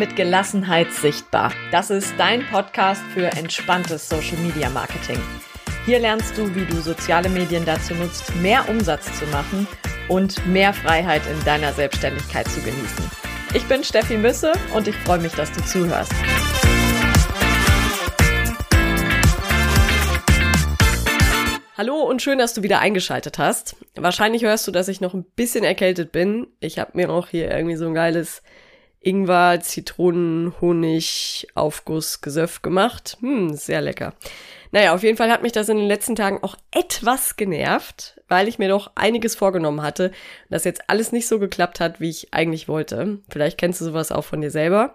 mit Gelassenheit sichtbar. Das ist dein Podcast für entspanntes Social Media Marketing. Hier lernst du, wie du soziale Medien dazu nutzt, mehr Umsatz zu machen und mehr Freiheit in deiner Selbstständigkeit zu genießen. Ich bin Steffi Müsse und ich freue mich, dass du zuhörst. Hallo und schön, dass du wieder eingeschaltet hast. Wahrscheinlich hörst du, dass ich noch ein bisschen erkältet bin. Ich habe mir auch hier irgendwie so ein geiles Ingwer, Zitronen, Honig, Aufguss, Gesöff gemacht. Hm, sehr lecker. Naja, auf jeden Fall hat mich das in den letzten Tagen auch etwas genervt, weil ich mir doch einiges vorgenommen hatte und das jetzt alles nicht so geklappt hat, wie ich eigentlich wollte. Vielleicht kennst du sowas auch von dir selber.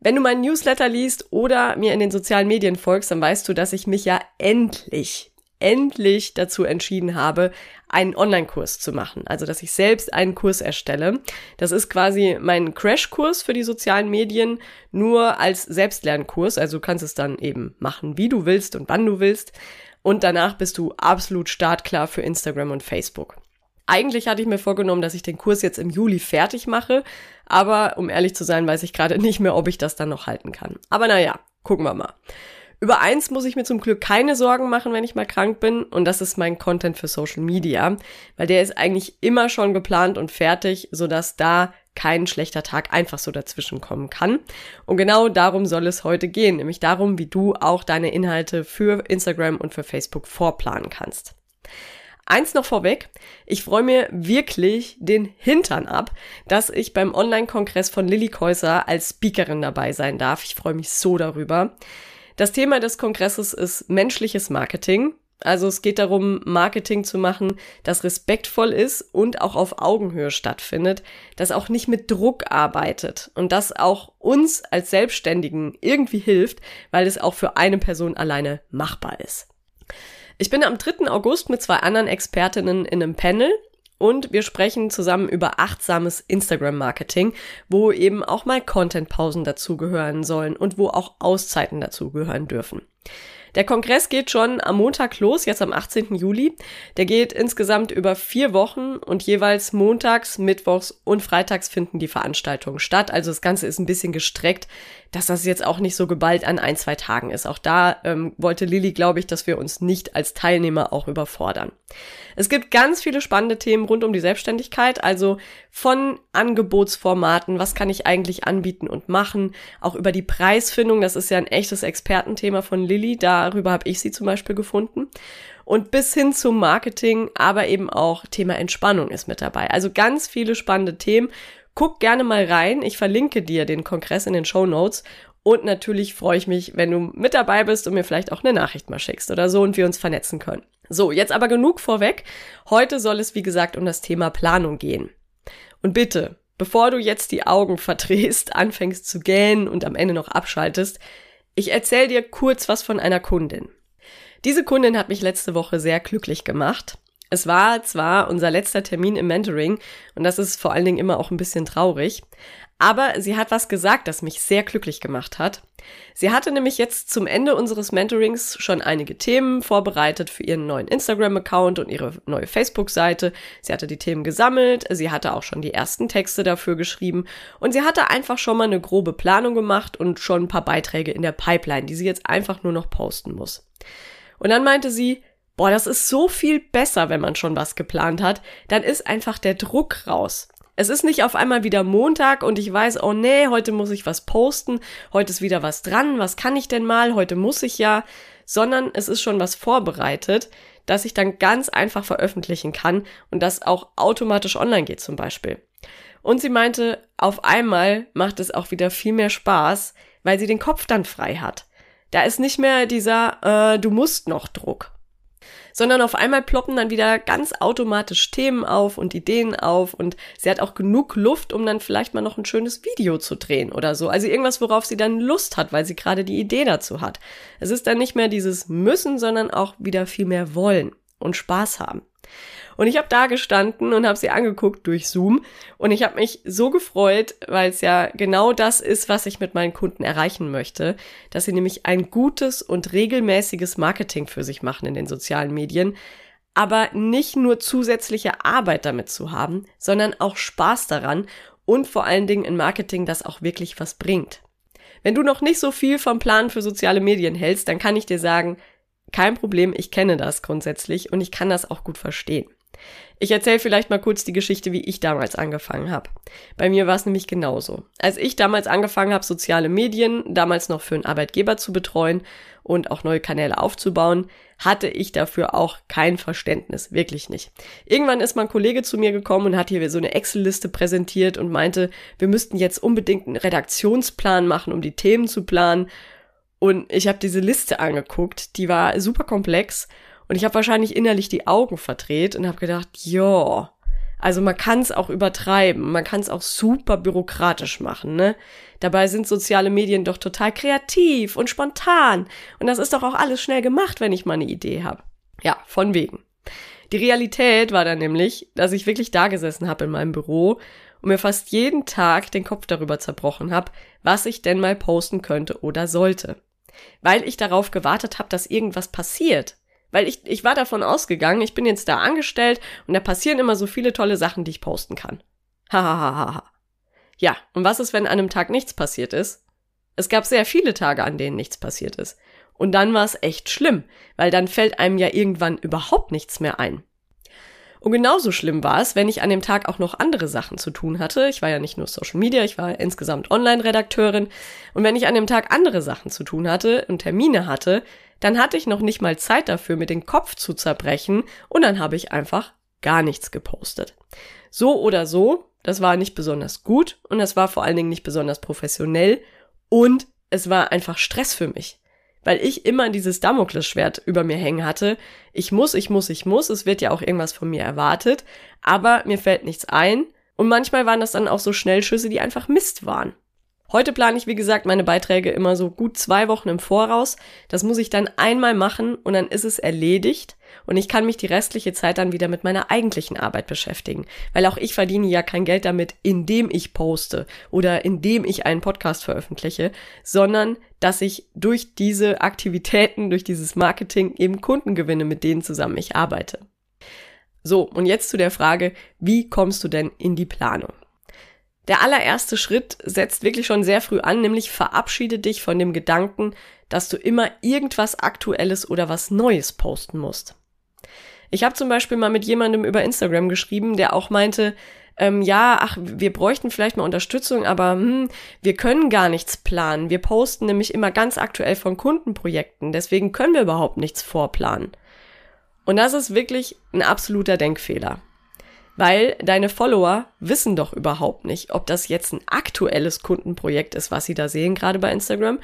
Wenn du meinen Newsletter liest oder mir in den sozialen Medien folgst, dann weißt du, dass ich mich ja endlich endlich dazu entschieden habe, einen Online-Kurs zu machen. Also, dass ich selbst einen Kurs erstelle. Das ist quasi mein Crash-Kurs für die sozialen Medien, nur als Selbstlernkurs. Also du kannst es dann eben machen, wie du willst und wann du willst. Und danach bist du absolut startklar für Instagram und Facebook. Eigentlich hatte ich mir vorgenommen, dass ich den Kurs jetzt im Juli fertig mache, aber um ehrlich zu sein, weiß ich gerade nicht mehr, ob ich das dann noch halten kann. Aber naja, gucken wir mal. Über eins muss ich mir zum Glück keine Sorgen machen, wenn ich mal krank bin, und das ist mein Content für Social Media, weil der ist eigentlich immer schon geplant und fertig, sodass da kein schlechter Tag einfach so dazwischen kommen kann. Und genau darum soll es heute gehen, nämlich darum, wie du auch deine Inhalte für Instagram und für Facebook vorplanen kannst. Eins noch vorweg, ich freue mir wirklich den Hintern ab, dass ich beim Online-Kongress von Lilly Käuser als Speakerin dabei sein darf. Ich freue mich so darüber. Das Thema des Kongresses ist menschliches Marketing. Also es geht darum, Marketing zu machen, das respektvoll ist und auch auf Augenhöhe stattfindet, das auch nicht mit Druck arbeitet und das auch uns als Selbstständigen irgendwie hilft, weil es auch für eine Person alleine machbar ist. Ich bin am 3. August mit zwei anderen Expertinnen in einem Panel und wir sprechen zusammen über achtsames Instagram-Marketing, wo eben auch mal Content-Pausen dazugehören sollen und wo auch Auszeiten dazugehören dürfen. Der Kongress geht schon am Montag los, jetzt am 18. Juli. Der geht insgesamt über vier Wochen und jeweils montags, mittwochs und freitags finden die Veranstaltungen statt. Also das Ganze ist ein bisschen gestreckt, dass das jetzt auch nicht so geballt an ein, zwei Tagen ist. Auch da ähm, wollte Lilly, glaube ich, dass wir uns nicht als Teilnehmer auch überfordern. Es gibt ganz viele spannende Themen rund um die Selbstständigkeit, also von Angebotsformaten, was kann ich eigentlich anbieten und machen, auch über die Preisfindung, das ist ja ein echtes Expertenthema von Lilly, darüber habe ich sie zum Beispiel gefunden. Und bis hin zum Marketing, aber eben auch Thema Entspannung ist mit dabei. Also ganz viele spannende Themen Guck gerne mal rein. Ich verlinke dir den Kongress in den Show Notes. Und natürlich freue ich mich, wenn du mit dabei bist und mir vielleicht auch eine Nachricht mal schickst oder so und wir uns vernetzen können. So, jetzt aber genug vorweg. Heute soll es, wie gesagt, um das Thema Planung gehen. Und bitte, bevor du jetzt die Augen verdrehst, anfängst zu gähnen und am Ende noch abschaltest, ich erzähle dir kurz was von einer Kundin. Diese Kundin hat mich letzte Woche sehr glücklich gemacht. Es war zwar unser letzter Termin im Mentoring und das ist vor allen Dingen immer auch ein bisschen traurig, aber sie hat was gesagt, das mich sehr glücklich gemacht hat. Sie hatte nämlich jetzt zum Ende unseres Mentorings schon einige Themen vorbereitet für ihren neuen Instagram-Account und ihre neue Facebook-Seite. Sie hatte die Themen gesammelt, sie hatte auch schon die ersten Texte dafür geschrieben und sie hatte einfach schon mal eine grobe Planung gemacht und schon ein paar Beiträge in der Pipeline, die sie jetzt einfach nur noch posten muss. Und dann meinte sie, boah, das ist so viel besser, wenn man schon was geplant hat, dann ist einfach der Druck raus. Es ist nicht auf einmal wieder Montag und ich weiß, oh nee, heute muss ich was posten, heute ist wieder was dran, was kann ich denn mal, heute muss ich ja, sondern es ist schon was vorbereitet, das ich dann ganz einfach veröffentlichen kann und das auch automatisch online geht zum Beispiel. Und sie meinte, auf einmal macht es auch wieder viel mehr Spaß, weil sie den Kopf dann frei hat. Da ist nicht mehr dieser, äh, du musst noch Druck sondern auf einmal ploppen dann wieder ganz automatisch Themen auf und Ideen auf und sie hat auch genug Luft, um dann vielleicht mal noch ein schönes Video zu drehen oder so. Also irgendwas, worauf sie dann Lust hat, weil sie gerade die Idee dazu hat. Es ist dann nicht mehr dieses müssen, sondern auch wieder viel mehr wollen und Spaß haben. Und ich habe da gestanden und habe sie angeguckt durch Zoom und ich habe mich so gefreut, weil es ja genau das ist, was ich mit meinen Kunden erreichen möchte, dass sie nämlich ein gutes und regelmäßiges Marketing für sich machen in den sozialen Medien, aber nicht nur zusätzliche Arbeit damit zu haben, sondern auch Spaß daran und vor allen Dingen in Marketing, das auch wirklich was bringt. Wenn du noch nicht so viel vom Plan für soziale Medien hältst, dann kann ich dir sagen, kein Problem, ich kenne das grundsätzlich und ich kann das auch gut verstehen. Ich erzähle vielleicht mal kurz die Geschichte, wie ich damals angefangen habe. Bei mir war es nämlich genauso. Als ich damals angefangen habe, soziale Medien, damals noch für einen Arbeitgeber zu betreuen und auch neue Kanäle aufzubauen, hatte ich dafür auch kein Verständnis, wirklich nicht. Irgendwann ist mein Kollege zu mir gekommen und hat hier so eine Excel-Liste präsentiert und meinte, wir müssten jetzt unbedingt einen Redaktionsplan machen, um die Themen zu planen. Und ich habe diese Liste angeguckt, die war super komplex und ich habe wahrscheinlich innerlich die Augen verdreht und habe gedacht, ja, also man kann es auch übertreiben, man kann es auch super bürokratisch machen, ne? Dabei sind soziale Medien doch total kreativ und spontan und das ist doch auch alles schnell gemacht, wenn ich mal eine Idee habe. Ja, von wegen. Die Realität war dann nämlich, dass ich wirklich da gesessen habe in meinem Büro und mir fast jeden Tag den Kopf darüber zerbrochen habe, was ich denn mal posten könnte oder sollte. Weil ich darauf gewartet habe, dass irgendwas passiert. Weil ich, ich war davon ausgegangen, ich bin jetzt da angestellt und da passieren immer so viele tolle Sachen, die ich posten kann. Hahaha. ja, und was ist, wenn an einem Tag nichts passiert ist? Es gab sehr viele Tage, an denen nichts passiert ist. Und dann war es echt schlimm, weil dann fällt einem ja irgendwann überhaupt nichts mehr ein. Und genauso schlimm war es, wenn ich an dem Tag auch noch andere Sachen zu tun hatte. Ich war ja nicht nur Social Media, ich war insgesamt Online-Redakteurin. Und wenn ich an dem Tag andere Sachen zu tun hatte und Termine hatte, dann hatte ich noch nicht mal Zeit dafür, mir den Kopf zu zerbrechen und dann habe ich einfach gar nichts gepostet. So oder so, das war nicht besonders gut und das war vor allen Dingen nicht besonders professionell und es war einfach Stress für mich, weil ich immer dieses Damoklesschwert über mir hängen hatte. Ich muss, ich muss, ich muss, es wird ja auch irgendwas von mir erwartet, aber mir fällt nichts ein und manchmal waren das dann auch so Schnellschüsse, die einfach Mist waren. Heute plane ich, wie gesagt, meine Beiträge immer so gut zwei Wochen im Voraus. Das muss ich dann einmal machen und dann ist es erledigt und ich kann mich die restliche Zeit dann wieder mit meiner eigentlichen Arbeit beschäftigen. Weil auch ich verdiene ja kein Geld damit, indem ich poste oder indem ich einen Podcast veröffentliche, sondern dass ich durch diese Aktivitäten, durch dieses Marketing eben Kunden gewinne, mit denen zusammen ich arbeite. So, und jetzt zu der Frage, wie kommst du denn in die Planung? Der allererste Schritt setzt wirklich schon sehr früh an, nämlich verabschiede dich von dem Gedanken, dass du immer irgendwas Aktuelles oder was Neues posten musst. Ich habe zum Beispiel mal mit jemandem über Instagram geschrieben, der auch meinte, ähm, ja, ach, wir bräuchten vielleicht mal Unterstützung, aber hm, wir können gar nichts planen. Wir posten nämlich immer ganz aktuell von Kundenprojekten, deswegen können wir überhaupt nichts vorplanen. Und das ist wirklich ein absoluter Denkfehler weil deine Follower wissen doch überhaupt nicht, ob das jetzt ein aktuelles Kundenprojekt ist, was sie da sehen, gerade bei Instagram,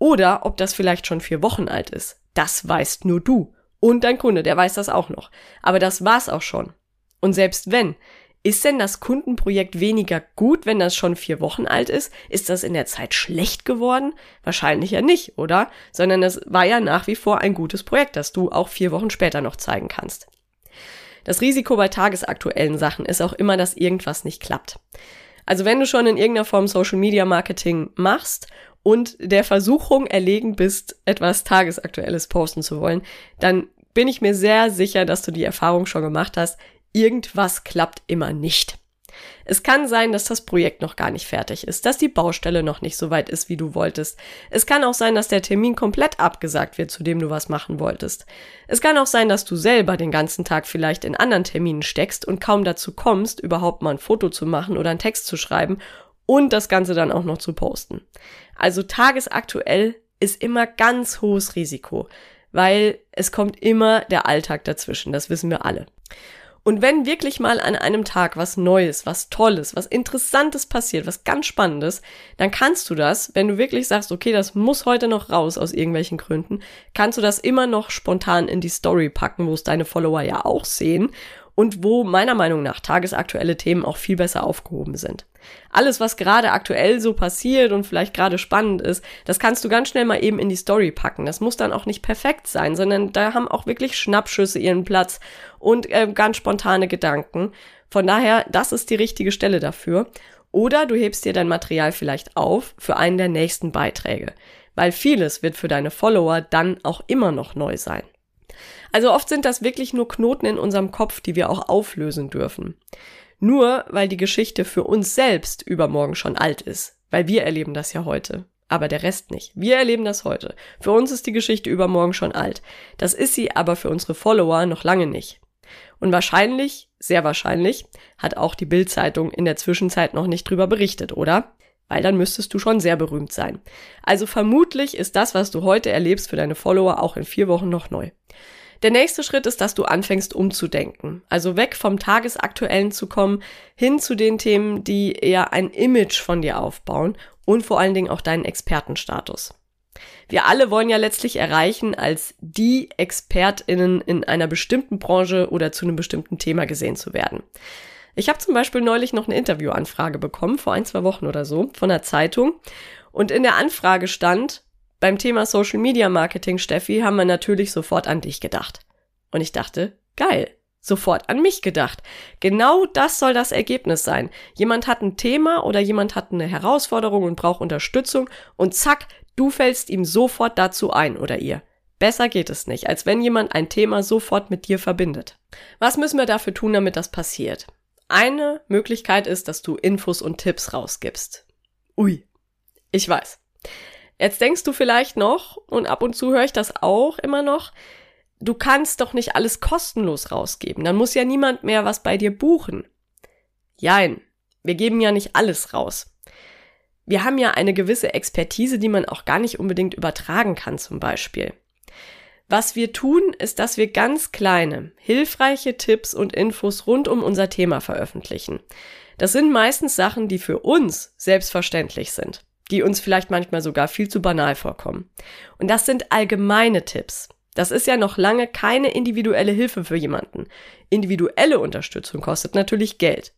oder ob das vielleicht schon vier Wochen alt ist. Das weißt nur du. Und dein Kunde, der weiß das auch noch. Aber das war's auch schon. Und selbst wenn, ist denn das Kundenprojekt weniger gut, wenn das schon vier Wochen alt ist? Ist das in der Zeit schlecht geworden? Wahrscheinlich ja nicht, oder? Sondern es war ja nach wie vor ein gutes Projekt, das du auch vier Wochen später noch zeigen kannst. Das Risiko bei tagesaktuellen Sachen ist auch immer, dass irgendwas nicht klappt. Also wenn du schon in irgendeiner Form Social Media Marketing machst und der Versuchung erlegen bist, etwas tagesaktuelles posten zu wollen, dann bin ich mir sehr sicher, dass du die Erfahrung schon gemacht hast, irgendwas klappt immer nicht. Es kann sein, dass das Projekt noch gar nicht fertig ist, dass die Baustelle noch nicht so weit ist, wie du wolltest. Es kann auch sein, dass der Termin komplett abgesagt wird, zu dem du was machen wolltest. Es kann auch sein, dass du selber den ganzen Tag vielleicht in anderen Terminen steckst und kaum dazu kommst, überhaupt mal ein Foto zu machen oder einen Text zu schreiben und das Ganze dann auch noch zu posten. Also tagesaktuell ist immer ganz hohes Risiko, weil es kommt immer der Alltag dazwischen, das wissen wir alle. Und wenn wirklich mal an einem Tag was Neues, was Tolles, was Interessantes passiert, was ganz Spannendes, dann kannst du das, wenn du wirklich sagst, okay, das muss heute noch raus aus irgendwelchen Gründen, kannst du das immer noch spontan in die Story packen, wo es deine Follower ja auch sehen und wo meiner Meinung nach tagesaktuelle Themen auch viel besser aufgehoben sind. Alles, was gerade aktuell so passiert und vielleicht gerade spannend ist, das kannst du ganz schnell mal eben in die Story packen. Das muss dann auch nicht perfekt sein, sondern da haben auch wirklich Schnappschüsse ihren Platz und äh, ganz spontane Gedanken. Von daher, das ist die richtige Stelle dafür. Oder du hebst dir dein Material vielleicht auf für einen der nächsten Beiträge, weil vieles wird für deine Follower dann auch immer noch neu sein. Also oft sind das wirklich nur Knoten in unserem Kopf, die wir auch auflösen dürfen. Nur weil die Geschichte für uns selbst übermorgen schon alt ist, weil wir erleben das ja heute. Aber der Rest nicht. Wir erleben das heute. Für uns ist die Geschichte übermorgen schon alt. Das ist sie aber für unsere Follower noch lange nicht. Und wahrscheinlich, sehr wahrscheinlich, hat auch die Bild-Zeitung in der Zwischenzeit noch nicht drüber berichtet, oder? Weil dann müsstest du schon sehr berühmt sein. Also vermutlich ist das, was du heute erlebst für deine Follower auch in vier Wochen noch neu. Der nächste Schritt ist, dass du anfängst umzudenken. Also weg vom Tagesaktuellen zu kommen, hin zu den Themen, die eher ein Image von dir aufbauen und vor allen Dingen auch deinen Expertenstatus. Wir alle wollen ja letztlich erreichen, als die ExpertInnen in einer bestimmten Branche oder zu einem bestimmten Thema gesehen zu werden. Ich habe zum Beispiel neulich noch eine Interviewanfrage bekommen, vor ein, zwei Wochen oder so, von der Zeitung. Und in der Anfrage stand, beim Thema Social Media Marketing, Steffi, haben wir natürlich sofort an dich gedacht. Und ich dachte, geil, sofort an mich gedacht. Genau das soll das Ergebnis sein. Jemand hat ein Thema oder jemand hat eine Herausforderung und braucht Unterstützung und zack, du fällst ihm sofort dazu ein oder ihr. Besser geht es nicht, als wenn jemand ein Thema sofort mit dir verbindet. Was müssen wir dafür tun, damit das passiert? Eine Möglichkeit ist, dass du Infos und Tipps rausgibst. Ui, ich weiß. Jetzt denkst du vielleicht noch, und ab und zu höre ich das auch immer noch, du kannst doch nicht alles kostenlos rausgeben. Dann muss ja niemand mehr was bei dir buchen. Jein, wir geben ja nicht alles raus. Wir haben ja eine gewisse Expertise, die man auch gar nicht unbedingt übertragen kann zum Beispiel. Was wir tun, ist, dass wir ganz kleine, hilfreiche Tipps und Infos rund um unser Thema veröffentlichen. Das sind meistens Sachen, die für uns selbstverständlich sind, die uns vielleicht manchmal sogar viel zu banal vorkommen. Und das sind allgemeine Tipps. Das ist ja noch lange keine individuelle Hilfe für jemanden. Individuelle Unterstützung kostet natürlich Geld.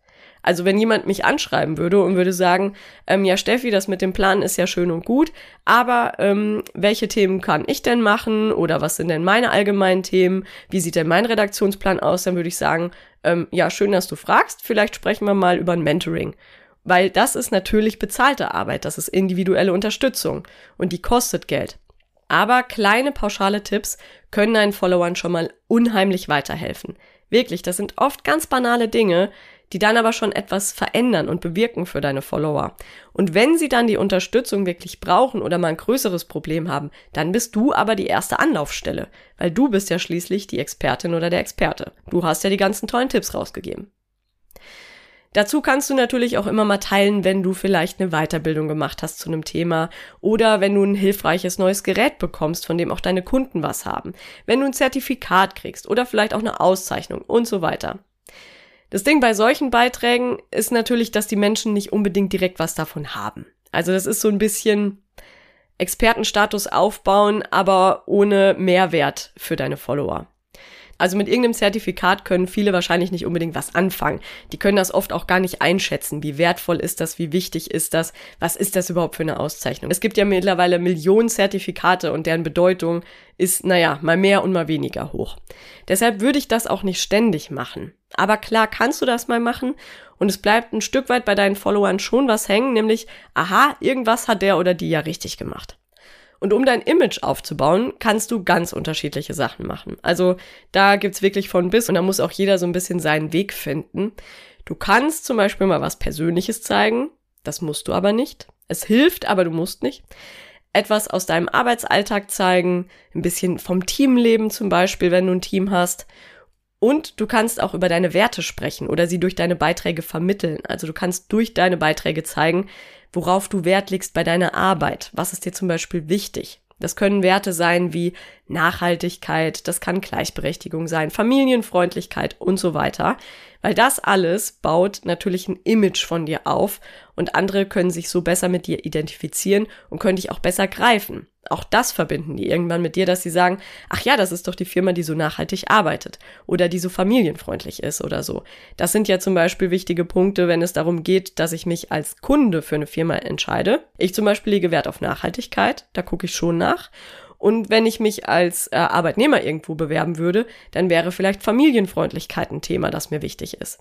Also wenn jemand mich anschreiben würde und würde sagen, ähm, ja Steffi, das mit dem Plan ist ja schön und gut, aber ähm, welche Themen kann ich denn machen oder was sind denn meine allgemeinen Themen? Wie sieht denn mein Redaktionsplan aus? Dann würde ich sagen, ähm, ja schön, dass du fragst. Vielleicht sprechen wir mal über ein Mentoring. Weil das ist natürlich bezahlte Arbeit, das ist individuelle Unterstützung und die kostet Geld. Aber kleine pauschale Tipps können deinen Followern schon mal unheimlich weiterhelfen. Wirklich, das sind oft ganz banale Dinge, die dann aber schon etwas verändern und bewirken für deine Follower. Und wenn sie dann die Unterstützung wirklich brauchen oder mal ein größeres Problem haben, dann bist du aber die erste Anlaufstelle, weil du bist ja schließlich die Expertin oder der Experte. Du hast ja die ganzen tollen Tipps rausgegeben. Dazu kannst du natürlich auch immer mal teilen, wenn du vielleicht eine Weiterbildung gemacht hast zu einem Thema oder wenn du ein hilfreiches neues Gerät bekommst, von dem auch deine Kunden was haben, wenn du ein Zertifikat kriegst oder vielleicht auch eine Auszeichnung und so weiter. Das Ding bei solchen Beiträgen ist natürlich, dass die Menschen nicht unbedingt direkt was davon haben. Also das ist so ein bisschen Expertenstatus aufbauen, aber ohne Mehrwert für deine Follower. Also mit irgendeinem Zertifikat können viele wahrscheinlich nicht unbedingt was anfangen. Die können das oft auch gar nicht einschätzen. Wie wertvoll ist das? Wie wichtig ist das? Was ist das überhaupt für eine Auszeichnung? Es gibt ja mittlerweile Millionen Zertifikate und deren Bedeutung ist, naja, mal mehr und mal weniger hoch. Deshalb würde ich das auch nicht ständig machen. Aber klar kannst du das mal machen und es bleibt ein Stück weit bei deinen Followern schon was hängen, nämlich, aha, irgendwas hat der oder die ja richtig gemacht. Und um dein Image aufzubauen, kannst du ganz unterschiedliche Sachen machen. Also da gibt's wirklich von bis und da muss auch jeder so ein bisschen seinen Weg finden. Du kannst zum Beispiel mal was Persönliches zeigen, das musst du aber nicht. Es hilft, aber du musst nicht. Etwas aus deinem Arbeitsalltag zeigen, ein bisschen vom Teamleben zum Beispiel, wenn du ein Team hast. Und du kannst auch über deine Werte sprechen oder sie durch deine Beiträge vermitteln. Also du kannst durch deine Beiträge zeigen, worauf du Wert legst bei deiner Arbeit. Was ist dir zum Beispiel wichtig? Das können Werte sein wie Nachhaltigkeit, das kann Gleichberechtigung sein, Familienfreundlichkeit und so weiter, weil das alles baut natürlich ein Image von dir auf und andere können sich so besser mit dir identifizieren und können dich auch besser greifen. Auch das verbinden die irgendwann mit dir, dass sie sagen, ach ja, das ist doch die Firma, die so nachhaltig arbeitet oder die so familienfreundlich ist oder so. Das sind ja zum Beispiel wichtige Punkte, wenn es darum geht, dass ich mich als Kunde für eine Firma entscheide. Ich zum Beispiel lege Wert auf Nachhaltigkeit, da gucke ich schon nach. Und wenn ich mich als äh, Arbeitnehmer irgendwo bewerben würde, dann wäre vielleicht Familienfreundlichkeit ein Thema, das mir wichtig ist.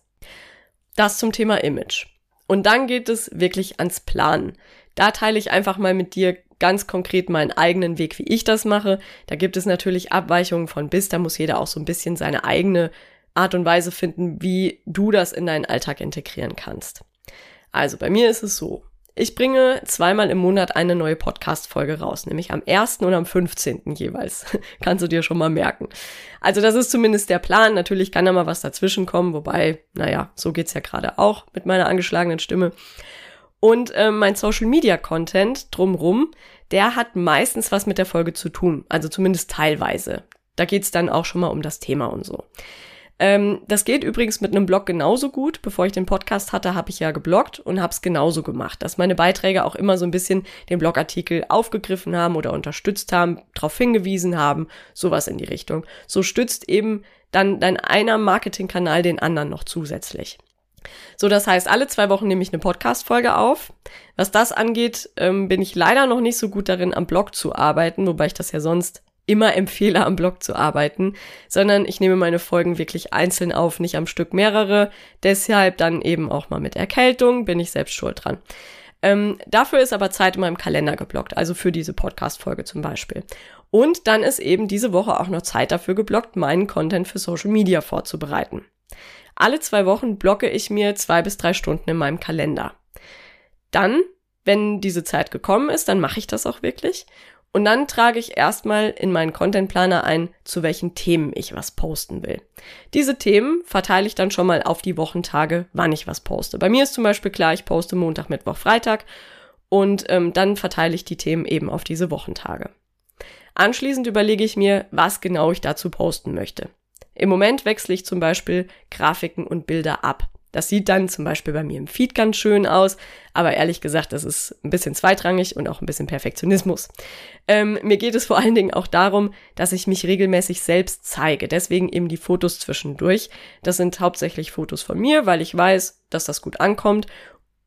Das zum Thema Image. Und dann geht es wirklich ans Planen. Da teile ich einfach mal mit dir ganz konkret meinen eigenen Weg, wie ich das mache. Da gibt es natürlich Abweichungen von bis, da muss jeder auch so ein bisschen seine eigene Art und Weise finden, wie du das in deinen Alltag integrieren kannst. Also bei mir ist es so. Ich bringe zweimal im Monat eine neue Podcast-Folge raus, nämlich am 1. und am 15. jeweils. Kannst du dir schon mal merken. Also das ist zumindest der Plan. Natürlich kann da mal was dazwischen kommen, wobei, naja, so geht's ja gerade auch mit meiner angeschlagenen Stimme. Und äh, mein Social Media Content drumrum, der hat meistens was mit der Folge zu tun. Also zumindest teilweise. Da geht's dann auch schon mal um das Thema und so. Ähm, das geht übrigens mit einem Blog genauso gut. Bevor ich den Podcast hatte, habe ich ja gebloggt und habe es genauso gemacht, dass meine Beiträge auch immer so ein bisschen den Blogartikel aufgegriffen haben oder unterstützt haben, darauf hingewiesen haben, sowas in die Richtung. So stützt eben dann dein einer Marketingkanal den anderen noch zusätzlich. So, das heißt, alle zwei Wochen nehme ich eine Podcast-Folge auf. Was das angeht, ähm, bin ich leider noch nicht so gut darin, am Blog zu arbeiten, wobei ich das ja sonst immer empfehle, am Blog zu arbeiten, sondern ich nehme meine Folgen wirklich einzeln auf, nicht am Stück mehrere. Deshalb dann eben auch mal mit Erkältung, bin ich selbst schuld dran. Ähm, dafür ist aber Zeit in meinem Kalender geblockt, also für diese Podcast-Folge zum Beispiel. Und dann ist eben diese Woche auch noch Zeit dafür geblockt, meinen Content für Social Media vorzubereiten. Alle zwei Wochen blocke ich mir zwei bis drei Stunden in meinem Kalender. Dann, wenn diese Zeit gekommen ist, dann mache ich das auch wirklich und dann trage ich erstmal in meinen Contentplaner ein, zu welchen Themen ich was posten will. Diese Themen verteile ich dann schon mal auf die Wochentage, wann ich was poste. Bei mir ist zum Beispiel klar, ich poste Montag, Mittwoch, Freitag und ähm, dann verteile ich die Themen eben auf diese Wochentage. Anschließend überlege ich mir, was genau ich dazu posten möchte. Im Moment wechsle ich zum Beispiel Grafiken und Bilder ab. Das sieht dann zum Beispiel bei mir im Feed ganz schön aus, aber ehrlich gesagt, das ist ein bisschen zweitrangig und auch ein bisschen Perfektionismus. Ähm, mir geht es vor allen Dingen auch darum, dass ich mich regelmäßig selbst zeige. Deswegen eben die Fotos zwischendurch. Das sind hauptsächlich Fotos von mir, weil ich weiß, dass das gut ankommt.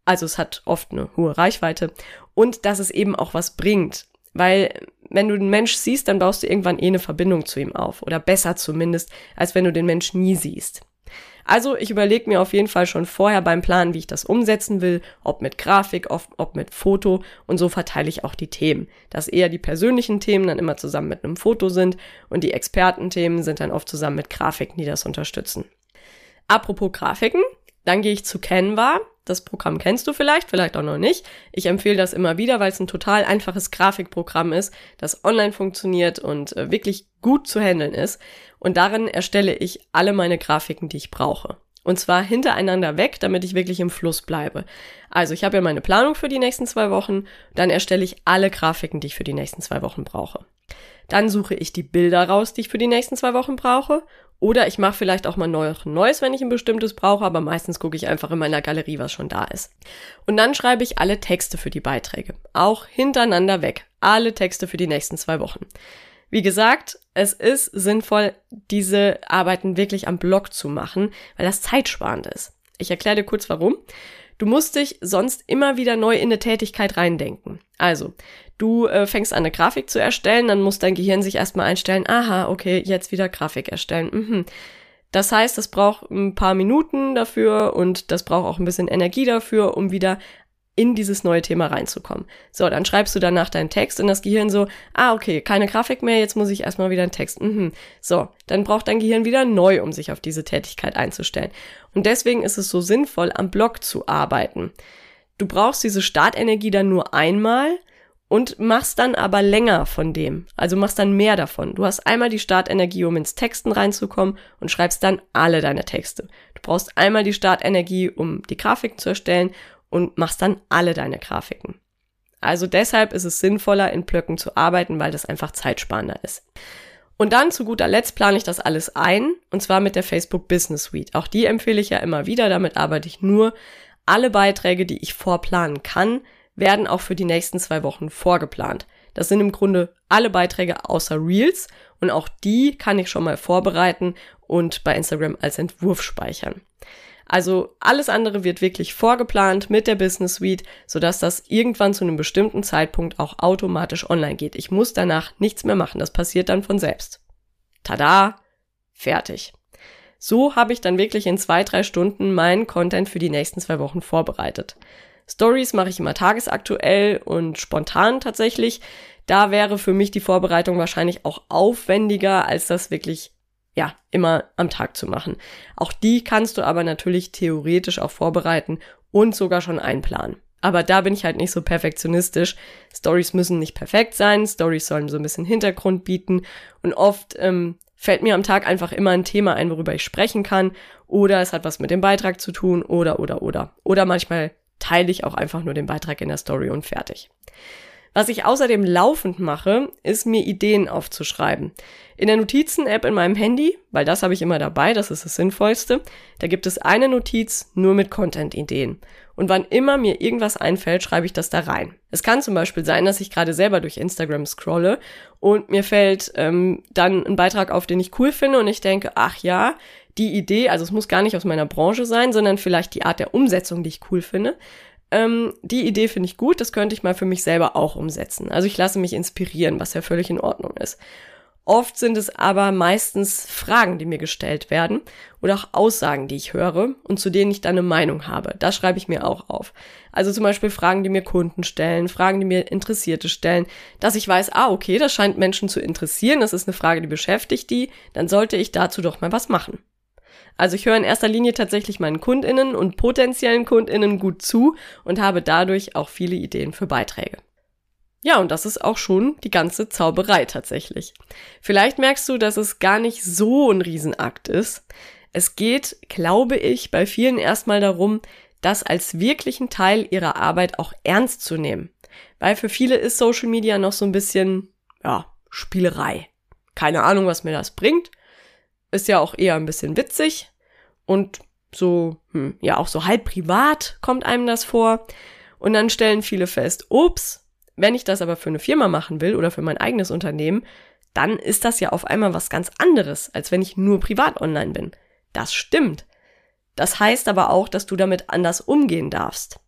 Also es hat oft eine hohe Reichweite und dass es eben auch was bringt. Weil wenn du den Mensch siehst, dann baust du irgendwann eh eine Verbindung zu ihm auf. Oder besser zumindest, als wenn du den Mensch nie siehst. Also ich überlege mir auf jeden Fall schon vorher beim Planen, wie ich das umsetzen will, ob mit Grafik, ob, ob mit Foto und so verteile ich auch die Themen. Dass eher die persönlichen Themen dann immer zusammen mit einem Foto sind und die Expertenthemen sind dann oft zusammen mit Grafiken, die das unterstützen. Apropos Grafiken, dann gehe ich zu Canva. Das Programm kennst du vielleicht, vielleicht auch noch nicht. Ich empfehle das immer wieder, weil es ein total einfaches Grafikprogramm ist, das online funktioniert und äh, wirklich gut zu handeln ist. Und darin erstelle ich alle meine Grafiken, die ich brauche. Und zwar hintereinander weg, damit ich wirklich im Fluss bleibe. Also ich habe ja meine Planung für die nächsten zwei Wochen, dann erstelle ich alle Grafiken, die ich für die nächsten zwei Wochen brauche. Dann suche ich die Bilder raus, die ich für die nächsten zwei Wochen brauche. Oder ich mache vielleicht auch mal noch neues, wenn ich ein bestimmtes brauche, aber meistens gucke ich einfach in meiner Galerie, was schon da ist. Und dann schreibe ich alle Texte für die Beiträge. Auch hintereinander weg. Alle Texte für die nächsten zwei Wochen. Wie gesagt, es ist sinnvoll, diese Arbeiten wirklich am Blog zu machen, weil das zeitsparend ist. Ich erkläre dir kurz warum. Du musst dich sonst immer wieder neu in eine Tätigkeit reindenken. Also, du äh, fängst an, eine Grafik zu erstellen, dann muss dein Gehirn sich erstmal einstellen, aha, okay, jetzt wieder Grafik erstellen. Mhm. Das heißt, das braucht ein paar Minuten dafür und das braucht auch ein bisschen Energie dafür, um wieder in dieses neue Thema reinzukommen. So, dann schreibst du danach deinen Text und das Gehirn so, ah, okay, keine Grafik mehr, jetzt muss ich erstmal wieder einen Text. Mhm. So, dann braucht dein Gehirn wieder neu, um sich auf diese Tätigkeit einzustellen. Und deswegen ist es so sinnvoll, am Blog zu arbeiten. Du brauchst diese Startenergie dann nur einmal und machst dann aber länger von dem. Also machst dann mehr davon. Du hast einmal die Startenergie, um ins Texten reinzukommen und schreibst dann alle deine Texte. Du brauchst einmal die Startenergie, um die Grafiken zu erstellen und machst dann alle deine Grafiken. Also deshalb ist es sinnvoller, in Blöcken zu arbeiten, weil das einfach zeitsparender ist. Und dann zu guter Letzt plane ich das alles ein, und zwar mit der Facebook Business Suite. Auch die empfehle ich ja immer wieder, damit arbeite ich nur. Alle Beiträge, die ich vorplanen kann, werden auch für die nächsten zwei Wochen vorgeplant. Das sind im Grunde alle Beiträge außer Reels und auch die kann ich schon mal vorbereiten und bei Instagram als Entwurf speichern. Also alles andere wird wirklich vorgeplant mit der Business Suite, sodass das irgendwann zu einem bestimmten Zeitpunkt auch automatisch online geht. Ich muss danach nichts mehr machen, das passiert dann von selbst. Tada, fertig. So habe ich dann wirklich in zwei, drei Stunden meinen Content für die nächsten zwei Wochen vorbereitet. Stories mache ich immer tagesaktuell und spontan tatsächlich. Da wäre für mich die Vorbereitung wahrscheinlich auch aufwendiger, als das wirklich ja, immer am Tag zu machen. Auch die kannst du aber natürlich theoretisch auch vorbereiten und sogar schon einplanen. Aber da bin ich halt nicht so perfektionistisch. Stories müssen nicht perfekt sein, Stories sollen so ein bisschen Hintergrund bieten und oft ähm, fällt mir am Tag einfach immer ein Thema ein, worüber ich sprechen kann oder es hat was mit dem Beitrag zu tun oder oder oder. Oder manchmal teile ich auch einfach nur den Beitrag in der Story und fertig. Was ich außerdem laufend mache, ist mir Ideen aufzuschreiben. In der Notizen-App in meinem Handy, weil das habe ich immer dabei, das ist das Sinnvollste, da gibt es eine Notiz nur mit Content-Ideen. Und wann immer mir irgendwas einfällt, schreibe ich das da rein. Es kann zum Beispiel sein, dass ich gerade selber durch Instagram scrolle und mir fällt ähm, dann ein Beitrag auf, den ich cool finde und ich denke, ach ja, die Idee, also es muss gar nicht aus meiner Branche sein, sondern vielleicht die Art der Umsetzung, die ich cool finde. Ähm, die Idee finde ich gut, das könnte ich mal für mich selber auch umsetzen. Also ich lasse mich inspirieren, was ja völlig in Ordnung ist. Oft sind es aber meistens Fragen, die mir gestellt werden oder auch Aussagen, die ich höre und zu denen ich dann eine Meinung habe. Das schreibe ich mir auch auf. Also zum Beispiel Fragen, die mir Kunden stellen, Fragen, die mir Interessierte stellen, dass ich weiß, ah, okay, das scheint Menschen zu interessieren, das ist eine Frage, die beschäftigt die, dann sollte ich dazu doch mal was machen. Also ich höre in erster Linie tatsächlich meinen Kundinnen und potenziellen Kundinnen gut zu und habe dadurch auch viele Ideen für Beiträge. Ja, und das ist auch schon die ganze Zauberei tatsächlich. Vielleicht merkst du, dass es gar nicht so ein Riesenakt ist. Es geht, glaube ich, bei vielen erstmal darum, das als wirklichen Teil ihrer Arbeit auch ernst zu nehmen. Weil für viele ist Social Media noch so ein bisschen, ja, Spielerei. Keine Ahnung, was mir das bringt. Ist ja auch eher ein bisschen witzig und so, hm, ja, auch so halb privat kommt einem das vor. Und dann stellen viele fest, ups, wenn ich das aber für eine Firma machen will oder für mein eigenes Unternehmen, dann ist das ja auf einmal was ganz anderes, als wenn ich nur privat online bin. Das stimmt. Das heißt aber auch, dass du damit anders umgehen darfst.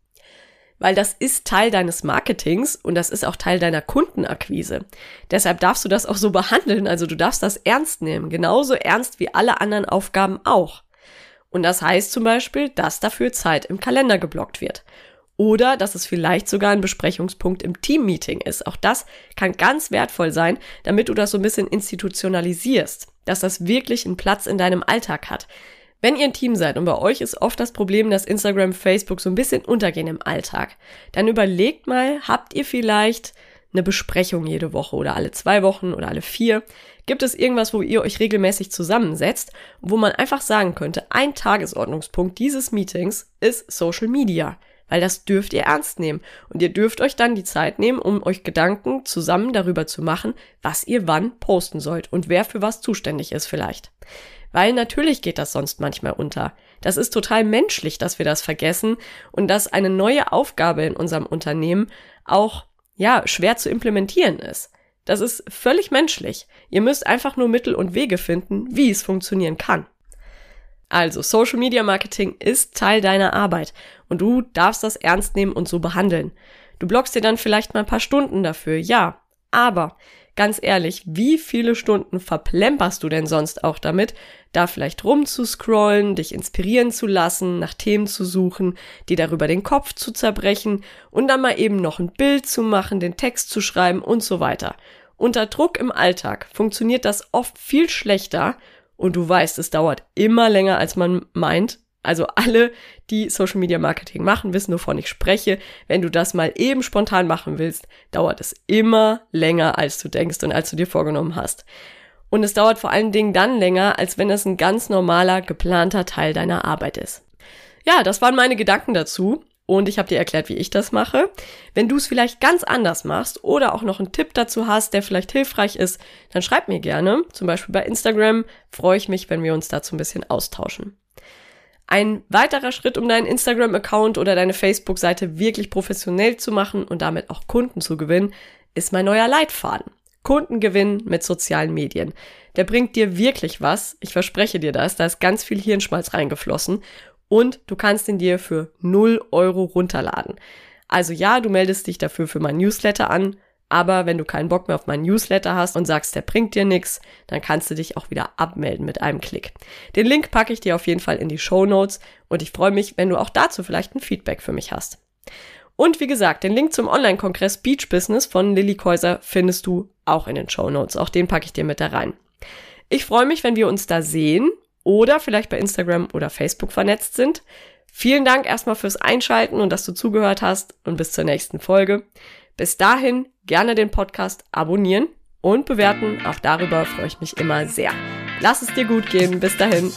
Weil das ist Teil deines Marketings und das ist auch Teil deiner Kundenakquise. Deshalb darfst du das auch so behandeln, also du darfst das ernst nehmen, genauso ernst wie alle anderen Aufgaben auch. Und das heißt zum Beispiel, dass dafür Zeit im Kalender geblockt wird. Oder dass es vielleicht sogar ein Besprechungspunkt im Teammeeting ist. Auch das kann ganz wertvoll sein, damit du das so ein bisschen institutionalisierst, dass das wirklich einen Platz in deinem Alltag hat. Wenn ihr ein Team seid und bei euch ist oft das Problem, dass Instagram, Facebook so ein bisschen untergehen im Alltag, dann überlegt mal, habt ihr vielleicht eine Besprechung jede Woche oder alle zwei Wochen oder alle vier? Gibt es irgendwas, wo ihr euch regelmäßig zusammensetzt, wo man einfach sagen könnte, ein Tagesordnungspunkt dieses Meetings ist Social Media? weil das dürft ihr ernst nehmen. Und ihr dürft euch dann die Zeit nehmen, um euch Gedanken zusammen darüber zu machen, was ihr wann posten sollt und wer für was zuständig ist vielleicht. Weil natürlich geht das sonst manchmal unter. Das ist total menschlich, dass wir das vergessen und dass eine neue Aufgabe in unserem Unternehmen auch, ja, schwer zu implementieren ist. Das ist völlig menschlich. Ihr müsst einfach nur Mittel und Wege finden, wie es funktionieren kann. Also, Social Media Marketing ist Teil deiner Arbeit und du darfst das ernst nehmen und so behandeln. Du blockst dir dann vielleicht mal ein paar Stunden dafür, ja. Aber ganz ehrlich, wie viele Stunden verplemperst du denn sonst auch damit, da vielleicht rumzuscrollen, dich inspirieren zu lassen, nach Themen zu suchen, dir darüber den Kopf zu zerbrechen und dann mal eben noch ein Bild zu machen, den Text zu schreiben und so weiter. Unter Druck im Alltag funktioniert das oft viel schlechter und du weißt, es dauert immer länger, als man meint. Also alle, die Social Media Marketing machen, wissen, wovon ich spreche. Wenn du das mal eben spontan machen willst, dauert es immer länger, als du denkst und als du dir vorgenommen hast. Und es dauert vor allen Dingen dann länger, als wenn es ein ganz normaler, geplanter Teil deiner Arbeit ist. Ja, das waren meine Gedanken dazu und ich habe dir erklärt, wie ich das mache. Wenn du es vielleicht ganz anders machst oder auch noch einen Tipp dazu hast, der vielleicht hilfreich ist, dann schreib mir gerne. Zum Beispiel bei Instagram freue ich mich, wenn wir uns dazu ein bisschen austauschen. Ein weiterer Schritt, um deinen Instagram-Account oder deine Facebook-Seite wirklich professionell zu machen und damit auch Kunden zu gewinnen, ist mein neuer Leitfaden. Kundengewinn mit sozialen Medien. Der bringt dir wirklich was. Ich verspreche dir das. Da ist ganz viel Hirnschmalz reingeflossen und du kannst ihn dir für 0 Euro runterladen. Also ja, du meldest dich dafür für mein Newsletter an, aber wenn du keinen Bock mehr auf meinen Newsletter hast und sagst, der bringt dir nichts, dann kannst du dich auch wieder abmelden mit einem Klick. Den Link packe ich dir auf jeden Fall in die Show Notes und ich freue mich, wenn du auch dazu vielleicht ein Feedback für mich hast. Und wie gesagt, den Link zum Online-Kongress Beach Business von Lilly Käuser findest du auch in den Show Notes. Auch den packe ich dir mit da rein. Ich freue mich, wenn wir uns da sehen oder vielleicht bei Instagram oder Facebook vernetzt sind. Vielen Dank erstmal fürs Einschalten und dass du zugehört hast und bis zur nächsten Folge. Bis dahin gerne den Podcast abonnieren und bewerten. Auch darüber freue ich mich immer sehr. Lass es dir gut gehen. Bis dahin.